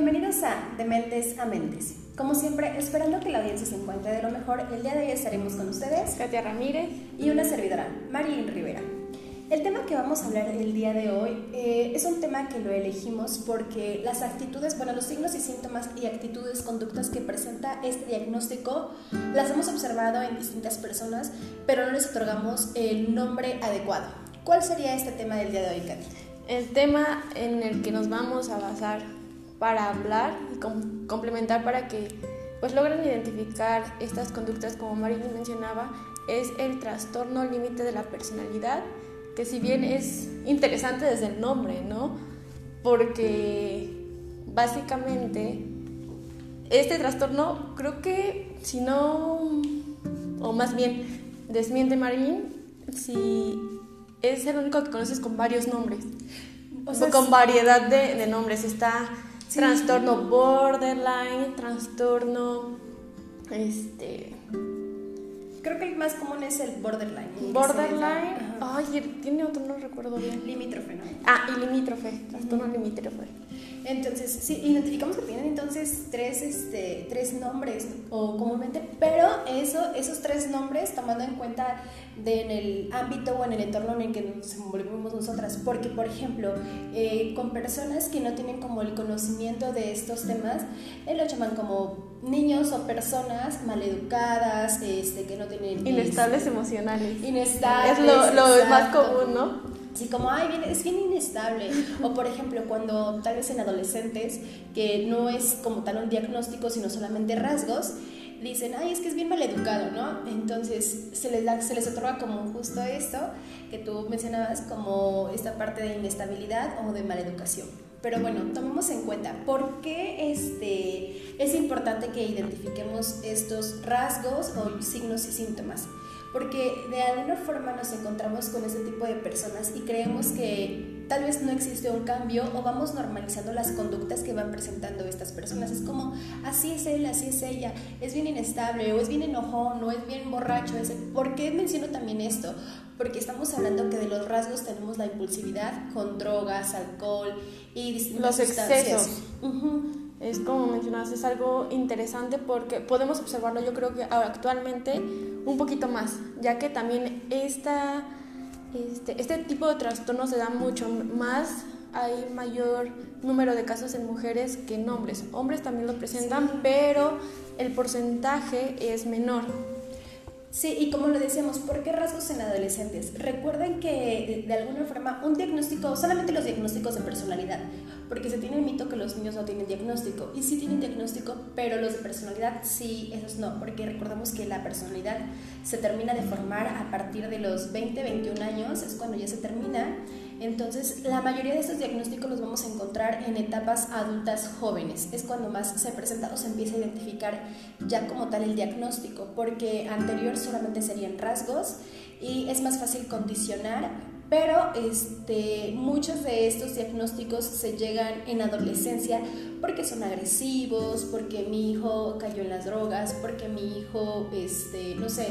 bienvenidos a De Mentes a Mentes. Como siempre, esperando que la audiencia se encuentre de lo mejor, el día de hoy estaremos con ustedes, Katia Ramírez y una servidora, Marilyn Rivera. El tema que vamos a hablar el día de hoy eh, es un tema que lo elegimos porque las actitudes, bueno, los signos y síntomas y actitudes, conductas que presenta este diagnóstico las hemos observado en distintas personas, pero no les otorgamos el nombre adecuado. ¿Cuál sería este tema del día de hoy, Katy? El tema en el que nos vamos a basar para hablar y complementar para que pues logren identificar estas conductas como Marilyn mencionaba es el trastorno límite de la personalidad que si bien es interesante desde el nombre, ¿no? Porque básicamente este trastorno creo que si no, o más bien desmiente Marilyn, si es el único que conoces con varios nombres, o sea, con variedad de, de nombres. Está trastorno borderline, trastorno, este, Creo que el más común es el borderline. Borderline. Ay, tiene otro, no recuerdo bien. Limítrofe, ¿no? Ah, y limítrofe, trastorno limítrofe. Entonces, sí, identificamos que tienen entonces tres, este, tres nombres, o comúnmente, pero eso, esos tres nombres tomando en cuenta de, en el ámbito o en el entorno en el que nos desenvolvemos nosotras. Porque, por ejemplo, eh, con personas que no tienen como el conocimiento de estos temas, eh, lo llaman como niños o personas maleducadas, este, que no tienen... Inestables emocionales. Inestables. Es lo, lo más común, ¿no? Sí, como, ay, bien, es bien inestable. O por ejemplo, cuando tal vez en adolescentes, que no es como tal un diagnóstico, sino solamente rasgos, dicen, ay, es que es bien maleducado, ¿no? Entonces se les, da, se les otorga como justo esto que tú mencionabas, como esta parte de inestabilidad o de maleducación. Pero bueno, tomemos en cuenta por qué este, es importante que identifiquemos estos rasgos o signos y síntomas. Porque de alguna forma nos encontramos con este tipo de personas y creemos que tal vez no existe un cambio o vamos normalizando las conductas que van presentando estas personas. Es como, así es él, así es ella, es bien inestable o es bien enojón o es bien borracho. ¿Por qué menciono también esto? Porque estamos hablando que de los rasgos tenemos la impulsividad con drogas, alcohol y distintas los excesos. Es como mencionabas, es algo interesante porque podemos observarlo yo creo que actualmente un poquito más, ya que también esta, este, este tipo de trastorno se da mucho más, hay mayor número de casos en mujeres que en hombres. Hombres también lo presentan, pero el porcentaje es menor. Sí, y como lo decíamos, ¿por qué rasgos en adolescentes? Recuerden que de alguna forma un diagnóstico, solamente los diagnósticos de personalidad, porque se tiene el mito que los niños no tienen diagnóstico, y sí tienen diagnóstico, pero los de personalidad sí, esos no, porque recordemos que la personalidad se termina de formar a partir de los 20, 21 años, es cuando ya se termina, entonces, la mayoría de estos diagnósticos los vamos a encontrar en etapas adultas jóvenes. Es cuando más se presenta o se empieza a identificar ya como tal el diagnóstico, porque anterior solamente serían rasgos y es más fácil condicionar, pero este, muchos de estos diagnósticos se llegan en adolescencia porque son agresivos, porque mi hijo cayó en las drogas, porque mi hijo, este, no sé,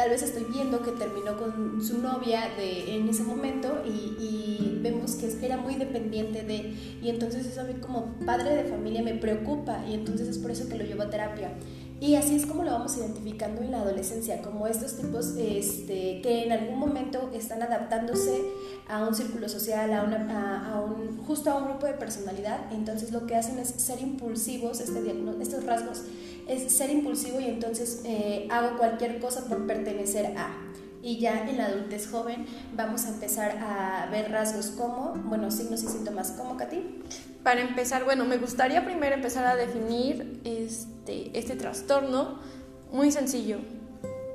tal vez estoy viendo que terminó con su novia de, en ese momento y, vemos que era muy dependiente de, y entonces eso a mí como padre de familia me preocupa y entonces es por eso que lo llevo a terapia. Y así es como lo vamos identificando en la adolescencia, como estos tipos este, que en algún momento están adaptándose a un círculo social, a, una, un, justo a un grupo de personalidad, entonces lo que hacen es ser impulsivos, este estos rasgos, es ser impulsivo y entonces eh, hago cualquier cosa por pertenecer a. Y ya en la adultez joven vamos a empezar a ver rasgos como, bueno, signos y síntomas como, Katy. Para empezar, bueno, me gustaría primero empezar a definir este, este trastorno muy sencillo.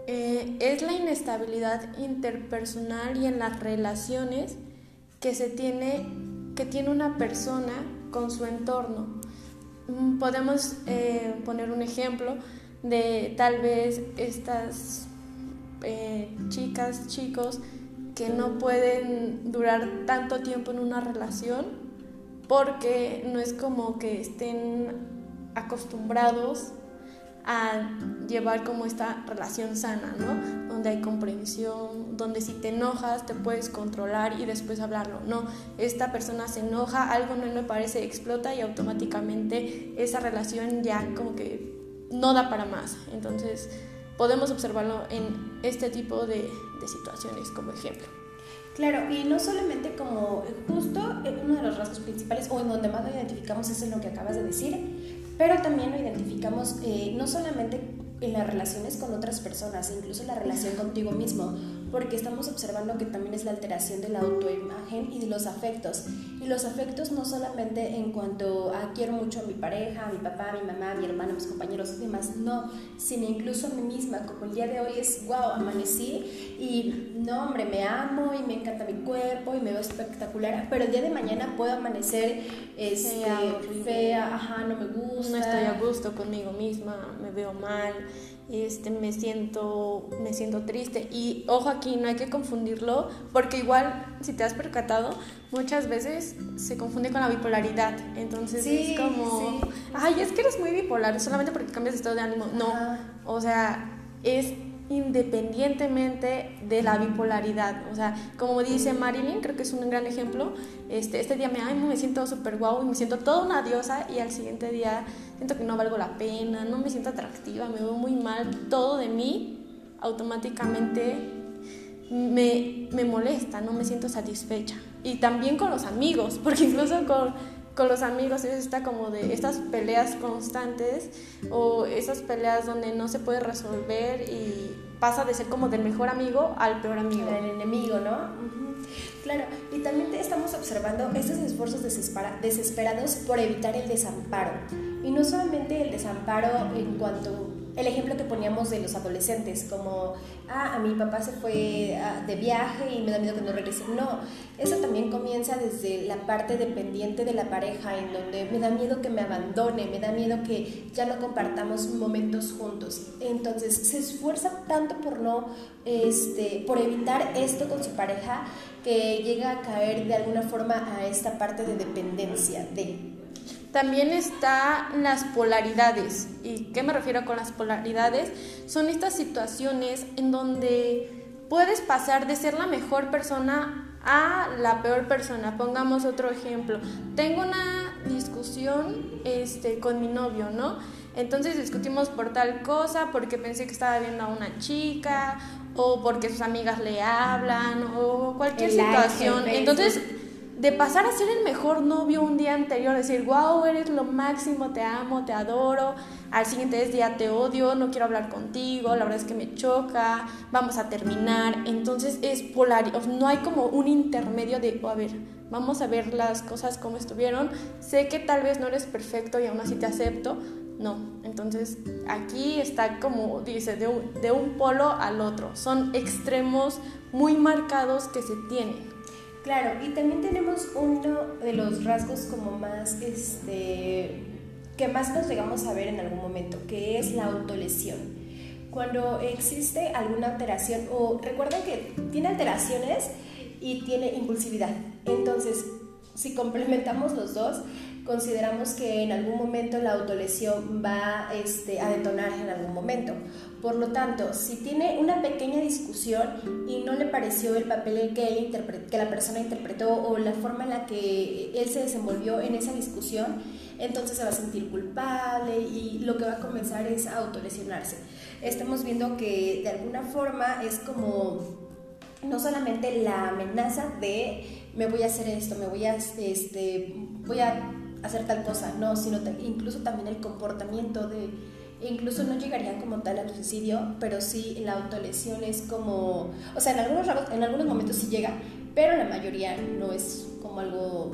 Eh, es la inestabilidad interpersonal y en las relaciones que se tiene, que tiene una persona con su entorno. Mm, podemos eh, poner un ejemplo de tal vez estas eh, chicas, chicos que no pueden durar tanto tiempo en una relación porque no es como que estén acostumbrados a llevar como esta relación sana, ¿no? donde hay comprensión, donde si te enojas te puedes controlar y después hablarlo. No, esta persona se enoja, algo no le parece, explota y automáticamente esa relación ya como que no da para más. Entonces podemos observarlo en este tipo de, de situaciones como ejemplo. Claro, y no solamente como justo uno de los rasgos principales o en donde más lo identificamos es en lo que acabas de decir, pero también lo identificamos eh, no solamente en las relaciones con otras personas, incluso la relación contigo mismo, porque estamos observando que también es la alteración de la autoimagen y de los afectos. Y los afectos no solamente en cuanto a quiero mucho a mi pareja, a mi papá, a mi mamá, a mi hermano, a mis compañeros y demás, no, sino incluso a mí misma, como el día de hoy es, wow, amanecí y no, hombre, me amo y me encanta mi cuerpo y me veo espectacular, pero el día de mañana puedo amanecer este, fea, fea ajá, no me gusta. No estoy a gusto conmigo misma, me veo mal este, me, siento, me siento triste. Y ojo aquí, no hay que confundirlo, porque igual, si te has percatado, muchas veces se confunde con la bipolaridad. Entonces es como, ay, es que eres muy bipolar, solamente porque cambias de estado de ánimo. No, o sea, es independientemente de la bipolaridad. O sea, como dice Marilyn, creo que es un gran ejemplo, este, este día me, ay, me siento súper guau y me siento toda una diosa y al siguiente día siento que no valgo la pena, no me siento atractiva, me veo muy mal, todo de mí automáticamente me, me molesta, no me siento satisfecha. Y también con los amigos, porque incluso con con los amigos es esta como de estas peleas constantes o esas peleas donde no se puede resolver y pasa de ser como del mejor amigo al peor amigo. El enemigo, ¿no? Claro, y también estamos observando estos esfuerzos desesperados por evitar el desamparo. Y no solamente el desamparo en cuanto el ejemplo que poníamos de los adolescentes, como, ah, a mi papá se fue ah, de viaje y me da miedo que no regrese. No, eso también comienza desde la parte dependiente de la pareja, en donde me da miedo que me abandone, me da miedo que ya no compartamos momentos juntos. Entonces se esfuerza tanto por no, este, por evitar esto con su pareja, que llega a caer de alguna forma a esta parte de dependencia de también están las polaridades. ¿Y qué me refiero con las polaridades? Son estas situaciones en donde puedes pasar de ser la mejor persona a la peor persona. Pongamos otro ejemplo. Tengo una discusión este, con mi novio, ¿no? Entonces discutimos por tal cosa, porque pensé que estaba viendo a una chica, o porque sus amigas le hablan, o cualquier situación. Entonces de pasar a ser el mejor novio un día anterior, decir, wow, eres lo máximo, te amo, te adoro, al siguiente día te odio, no quiero hablar contigo, la verdad es que me choca, vamos a terminar. Entonces es polar, no hay como un intermedio de, oh, a ver, vamos a ver las cosas como estuvieron, sé que tal vez no eres perfecto y aún así te acepto. No, entonces aquí está como dice, de un, de un polo al otro. Son extremos muy marcados que se tienen. Claro, y también tenemos uno de los rasgos como más, este, que más nos llegamos a ver en algún momento, que es la autolesión. Cuando existe alguna alteración, o recuerden que tiene alteraciones y tiene impulsividad. Entonces, si complementamos los dos, consideramos que en algún momento la autolesión va este, a detonar en algún momento. Por lo tanto, si tiene una pequeña discusión y no le pareció el papel que, él que la persona interpretó o la forma en la que él se desenvolvió en esa discusión, entonces se va a sentir culpable y lo que va a comenzar es a autolesionarse. Estamos viendo que de alguna forma es como no solamente la amenaza de me voy a hacer esto, me voy a, este, voy a hacer tal cosa, no, sino incluso también el comportamiento de, incluso no llegaría como tal al suicidio, pero sí la autolesión es como, o sea, en algunos, en algunos momentos sí llega, pero la mayoría no es como algo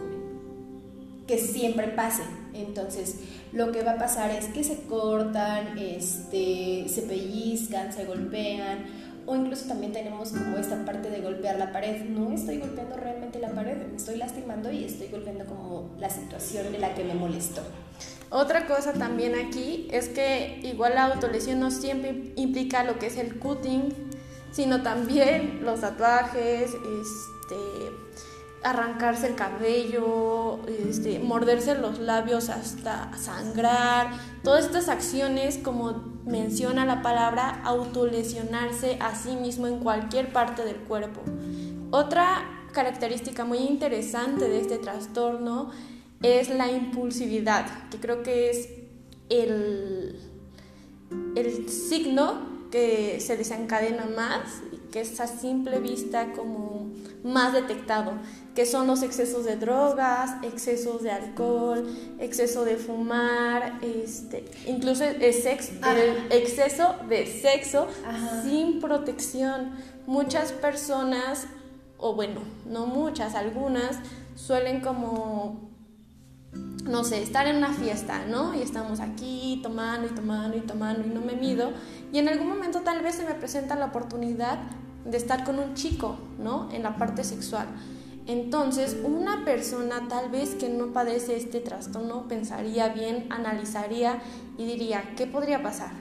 que siempre pase. Entonces, lo que va a pasar es que se cortan, este, se pellizcan, se golpean, o incluso también tenemos como esta parte de golpear la pared. No estoy golpeando realmente la pared, me estoy lastimando y estoy golpeando como la situación de la que me molestó. Otra cosa también aquí es que igual la autolesión no siempre implica lo que es el cutting, sino también los tatuajes, este, arrancarse el cabello, este, morderse los labios hasta sangrar, todas estas acciones como menciona la palabra autolesionarse a sí mismo en cualquier parte del cuerpo. Otra característica muy interesante de este trastorno es la impulsividad, que creo que es el, el signo que se desencadena más y que es a simple vista como más detectado, que son los excesos de drogas, excesos de alcohol, exceso de fumar, este, incluso el, sexo, el exceso de sexo sin protección. Muchas personas, o bueno, no muchas, algunas, suelen como no sé, estar en una fiesta, ¿no? Y estamos aquí tomando y tomando y tomando y no me mido. Y en algún momento tal vez se me presenta la oportunidad de estar con un chico, ¿no? En la parte sexual. Entonces, una persona tal vez que no padece este trastorno pensaría bien, analizaría y diría, ¿qué podría pasar?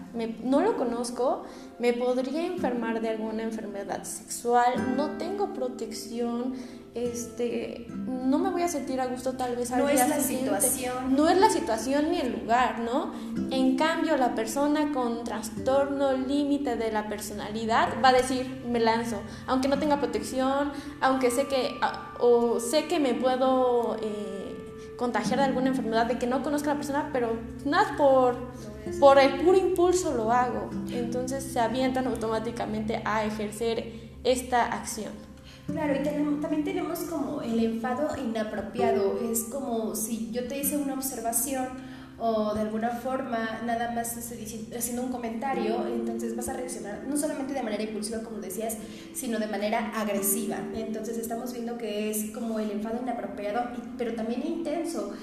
no lo conozco, me podría enfermar de alguna enfermedad sexual, no tengo protección, este, no me voy a sentir a gusto tal vez al no es la situación. No es la situación ni el lugar no en cambio la persona con trastorno límite de la personalidad va a decir me lanzo aunque no tenga protección aunque sé que o sé que me puedo eh, contagiar de alguna enfermedad de que no conozca a la persona pero nada por por el puro impulso lo hago entonces se avientan automáticamente a ejercer esta acción Claro, y también tenemos como el enfado inapropiado. Es como si yo te hice una observación o de alguna forma nada más haciendo un comentario, entonces vas a reaccionar no solamente de manera impulsiva, como decías, sino de manera agresiva. Entonces estamos viendo que es como el enfado inapropiado, pero también intenso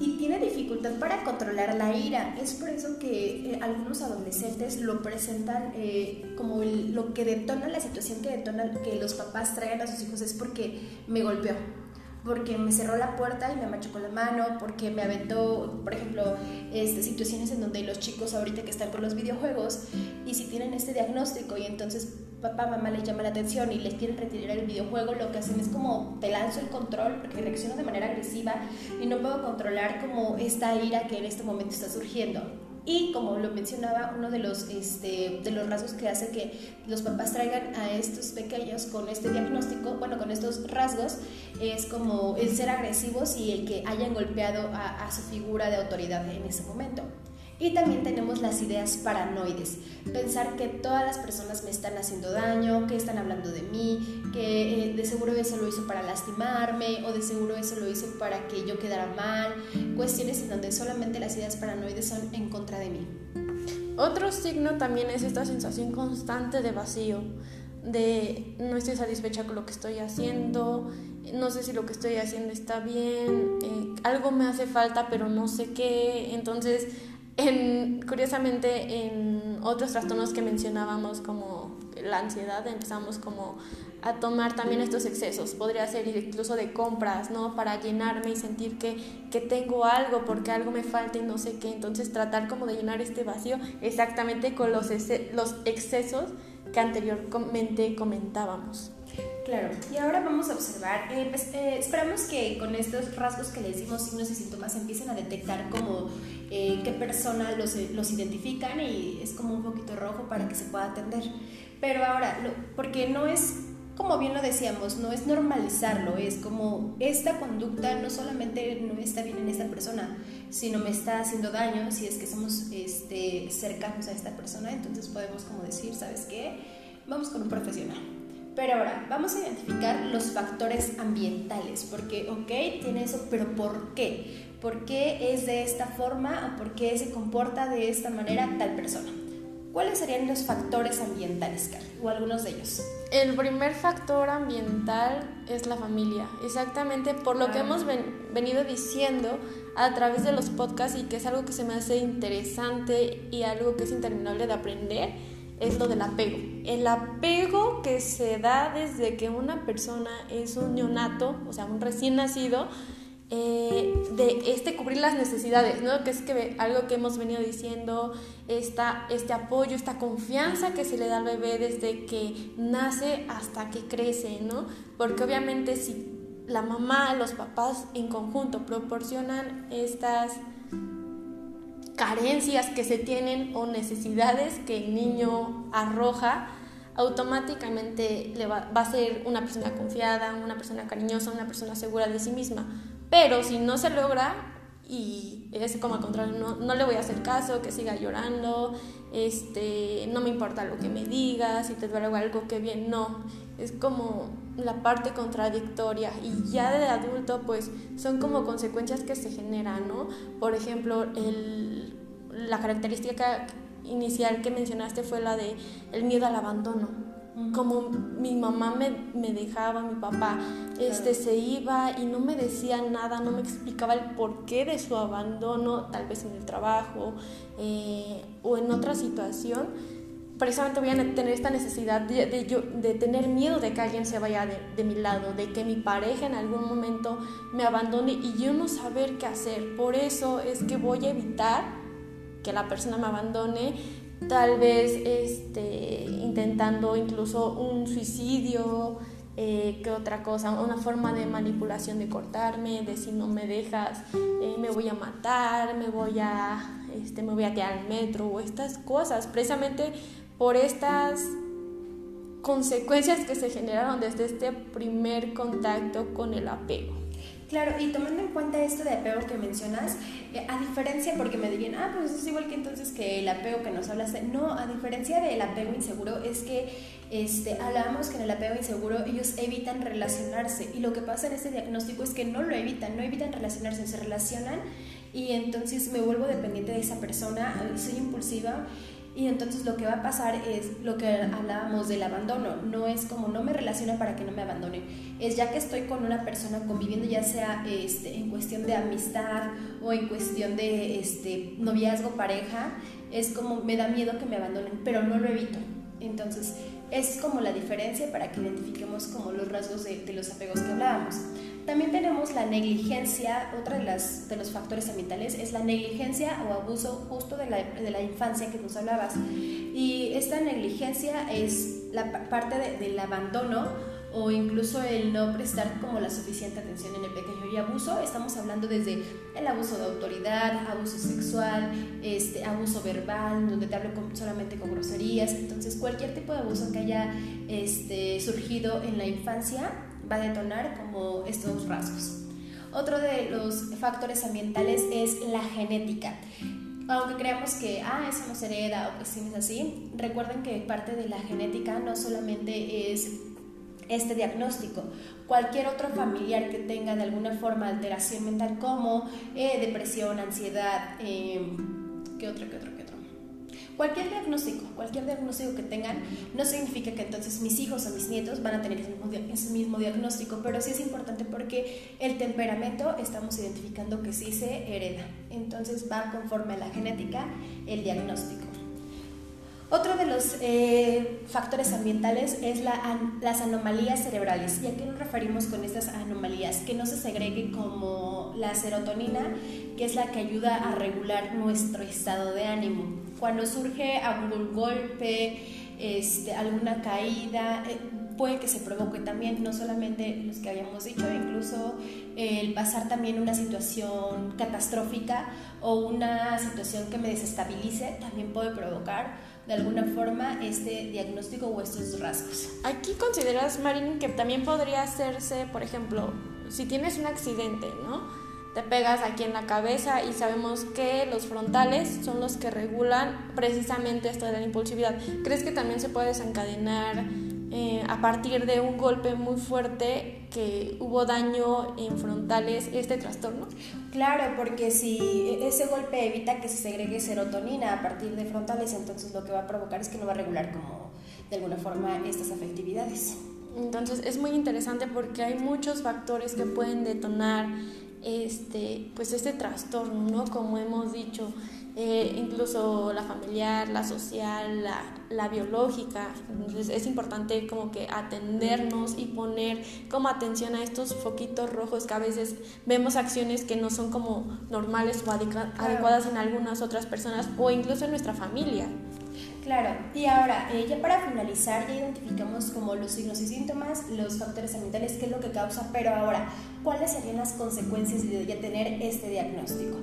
y tiene dificultad para controlar la ira. Es por eso que eh, algunos adolescentes lo presentan eh, como lo que detona la situación que detona que los papás traigan a sus hijos es porque me golpeó porque me cerró la puerta y me machucó la mano, porque me aventó, por ejemplo, este, situaciones en donde los chicos ahorita que están con los videojuegos y si tienen este diagnóstico y entonces papá, mamá les llama la atención y les quieren retirar el videojuego, lo que hacen es como te lanzo el control porque reacciono de manera agresiva y no puedo controlar como esta ira que en este momento está surgiendo. Y como lo mencionaba, uno de los, este, de los rasgos que hace que los papás traigan a estos pequeños con este diagnóstico, bueno, con estos rasgos, es como el ser agresivos y el que hayan golpeado a, a su figura de autoridad en ese momento. Y también tenemos las ideas paranoides, pensar que todas las personas me están haciendo daño, que están hablando de mí, que eh, de seguro eso lo hizo para lastimarme o de seguro eso lo hizo para que yo quedara mal, cuestiones en donde solamente las ideas paranoides son en contra de mí. Otro signo también es esta sensación constante de vacío, de no estoy satisfecha con lo que estoy haciendo, no sé si lo que estoy haciendo está bien, eh, algo me hace falta pero no sé qué, entonces en, curiosamente, en otros trastornos que mencionábamos como la ansiedad, empezamos como a tomar también estos excesos. Podría ser incluso de compras, ¿no? Para llenarme y sentir que, que tengo algo, porque algo me falta y no sé qué. Entonces tratar como de llenar este vacío exactamente con los, los excesos que anteriormente comentábamos. Claro, y ahora vamos a observar, eh, pues, eh, esperamos que con estos rasgos que les dimos, signos y síntomas, empiecen a detectar como eh, qué persona los, los, identifican y es como un poquito rojo para que se pueda atender. Pero ahora, porque no es, como bien lo decíamos, no es normalizarlo, es como esta conducta no solamente no está bien en esta persona, sino me está haciendo daño si es que somos este, cercanos a esta persona, entonces podemos como decir, ¿sabes qué? Vamos con un profesional pero ahora, vamos a identificar los factores ambientales, porque, ok, tiene eso, pero ¿por qué? ¿Por qué es de esta forma o por qué se comporta de esta manera tal persona? ¿Cuáles serían los factores ambientales, Carly? O algunos de ellos. El primer factor ambiental es la familia, exactamente por lo que ah. hemos venido diciendo a través de los podcasts y que es algo que se me hace interesante y algo que es interminable de aprender es lo del apego. El apego que se da desde que una persona es un neonato, o sea, un recién nacido, eh, de este cubrir las necesidades, ¿no? Que es que algo que hemos venido diciendo, esta, este apoyo, esta confianza que se le da al bebé desde que nace hasta que crece, ¿no? Porque obviamente si la mamá, los papás en conjunto proporcionan estas carencias que se tienen o necesidades que el niño arroja, automáticamente le va, va, a ser una persona confiada, una persona cariñosa, una persona segura de sí misma. Pero si no se logra, y es como al contrario, no, no, le voy a hacer caso, que siga llorando, este, no me importa lo que me digas, si te duele algo que bien, no, es como la parte contradictoria y ya de adulto pues son como consecuencias que se generan, ¿no? Por ejemplo, el, la característica inicial que mencionaste fue la de el miedo al abandono. Como mi mamá me, me, dejaba, mi papá este, se iba y no me decía nada, no me explicaba el porqué de su abandono, tal vez en el trabajo eh, o en otra situación, precisamente voy a tener esta necesidad de, de, yo, de tener miedo de que alguien se vaya de, de, mi lado, de que mi pareja en algún momento me abandone y yo no saber qué hacer. Por eso es que voy a evitar que la persona me abandone tal vez este, intentando incluso un suicidio, eh, que otra cosa, una forma de manipulación de cortarme, de si no me dejas eh, me voy a matar, me voy a, este, me voy a tirar al metro o estas cosas, precisamente por estas consecuencias que se generaron desde este primer contacto con el apego. Claro, y tomando en cuenta esto de apego que mencionas, eh, a diferencia, porque me dirían, ah, pues es igual que entonces que el apego que nos hablaste, no, a diferencia del apego inseguro, es que este, hablábamos que en el apego inseguro ellos evitan relacionarse, y lo que pasa en este diagnóstico es que no lo evitan, no evitan relacionarse, se relacionan, y entonces me vuelvo dependiente de esa persona, soy impulsiva, y entonces lo que va a pasar es lo que hablábamos del abandono. No es como no me relaciono para que no me abandone. Es ya que estoy con una persona conviviendo, ya sea este, en cuestión de amistad o en cuestión de este, noviazgo, pareja, es como me da miedo que me abandonen, pero no lo evito. Entonces, es como la diferencia para que identifiquemos como los rasgos de, los apegos que hablábamos. También tenemos la negligencia, otra de, las, de los factores ambientales es la negligencia o abuso justo de la, de la infancia que nos hablabas. Y esta negligencia es la parte del abandono o incluso el no prestar como la suficiente atención en el pequeño. Y abuso, estamos hablando desde el abuso de autoridad, abuso sexual, este, abuso verbal, donde te hablo solamente con groserías. Entonces, cualquier tipo de abuso que haya este, surgido en la infancia va a detonar como estos rasgos. Otro de los factores ambientales es la genética. Aunque creamos que, ah, eso no se hereda o que sí es así, recuerden que parte de la genética no solamente es este diagnóstico. Cualquier otro familiar que tenga de alguna forma alteración mental como eh, depresión, ansiedad, eh, ¿qué otro, qué otro? Cualquier diagnóstico, cualquier diagnóstico que tengan, no significa que entonces mis hijos o mis nietos van a tener ese mismo, ese mismo diagnóstico, pero sí es importante porque el temperamento estamos identificando que sí se hereda. Entonces va conforme a la genética el diagnóstico. Otro de los eh, factores ambientales es la, las anomalías cerebrales. ¿Y a qué nos referimos con estas anomalías? Que no se segregue como la serotonina, que es la que ayuda a regular nuestro estado de ánimo. Cuando surge algún golpe, este, alguna caída, eh, puede que se provoque también, no solamente los que habíamos dicho, incluso el pasar también una situación catastrófica o una situación que me desestabilice, también puede provocar de alguna forma este diagnóstico o estos rasgos. Aquí consideras, Marín, que también podría hacerse, por ejemplo, si tienes un accidente, ¿no? Te pegas aquí en la cabeza y sabemos que los frontales son los que regulan precisamente esto de la impulsividad. ¿Crees que también se puede desencadenar eh, a partir de un golpe muy fuerte que hubo daño en frontales este trastorno? Claro, porque si ese golpe evita que se segregue serotonina a partir de frontales, entonces lo que va a provocar es que no va a regular como de alguna forma estas afectividades. Entonces es muy interesante porque hay muchos factores que pueden detonar este, pues este trastorno, ¿no? Como hemos dicho, eh, incluso la familiar, la social, la, la, biológica. Entonces es importante como que atendernos y poner como atención a estos foquitos rojos que a veces vemos acciones que no son como normales o adecuadas en algunas otras personas o incluso en nuestra familia. Claro, y ahora, eh, ya para finalizar, ya identificamos como los signos y síntomas, los factores ambientales, qué es lo que causa, pero ahora, ¿cuáles serían las consecuencias de ya tener este diagnóstico?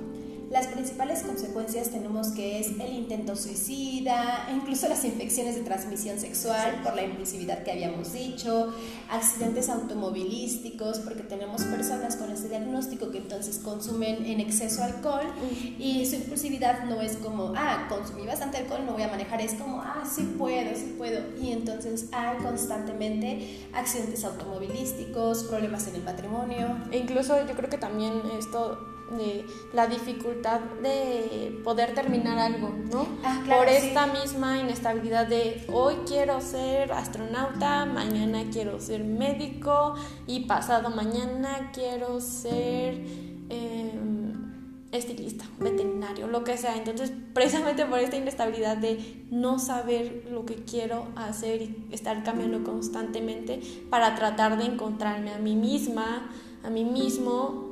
Las principales consecuencias tenemos que es el intento suicida, incluso las infecciones de transmisión sexual por la impulsividad que habíamos dicho, accidentes automovilísticos, porque tenemos personas con ese diagnóstico que entonces consumen en exceso alcohol y su impulsividad no es como, ah, consumí bastante alcohol, no voy a manejar, es como, ah, sí puedo, sí puedo. Y entonces hay constantemente accidentes automovilísticos, problemas en el matrimonio. E incluso yo creo que también esto de la dificultad de poder terminar algo, ¿no? Ah, claro, Por sí. esta misma inestabilidad de hoy quiero ser astronauta, mañana quiero ser médico y pasado mañana quiero ser em, estilista, veterinario, lo que sea. Entonces, precisamente por esta inestabilidad de no saber lo que quiero hacer y estar cambiando constantemente para tratar de encontrarme a mí misma, a mí mismo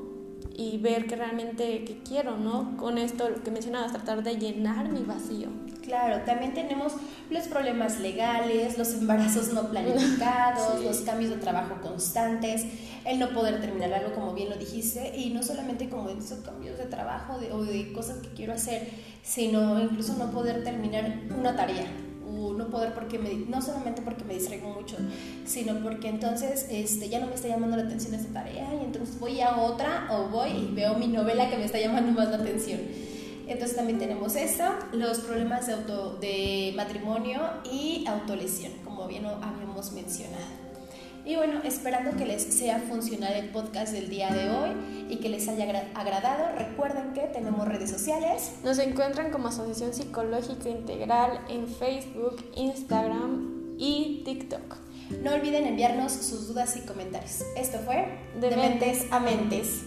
y ver que realmente que quiero, ¿no? Con esto lo que mencionabas, tratar de llenar mi vacío. Claro, también tenemos los problemas legales, los embarazos no planificados, Sí. los cambios de trabajo constantes, el no poder terminar algo como bien lo dijiste, y no solamente como esos cambios de trabajo de- o de cosas que quiero hacer, sino incluso no poder terminar una tarea. No poder porque me, no solamente porque me distraigo mucho, sino porque entonces este, ya no me está llamando la atención esta tarea y entonces voy a otra o voy y veo mi novela que me está llamando más la atención. Entonces también tenemos esto, los problemas de, auto, de matrimonio y autolesión, como bien habíamos mencionado. Y bueno, esperando que les sea funcional el podcast del día de hoy y que les haya agra- agradado, recuerden que tenemos redes sociales. Nos encuentran como Asociación Psicológica Integral en Facebook, Instagram y TikTok. No olviden enviarnos sus dudas y comentarios. Esto fue De De Mentes a Mentes.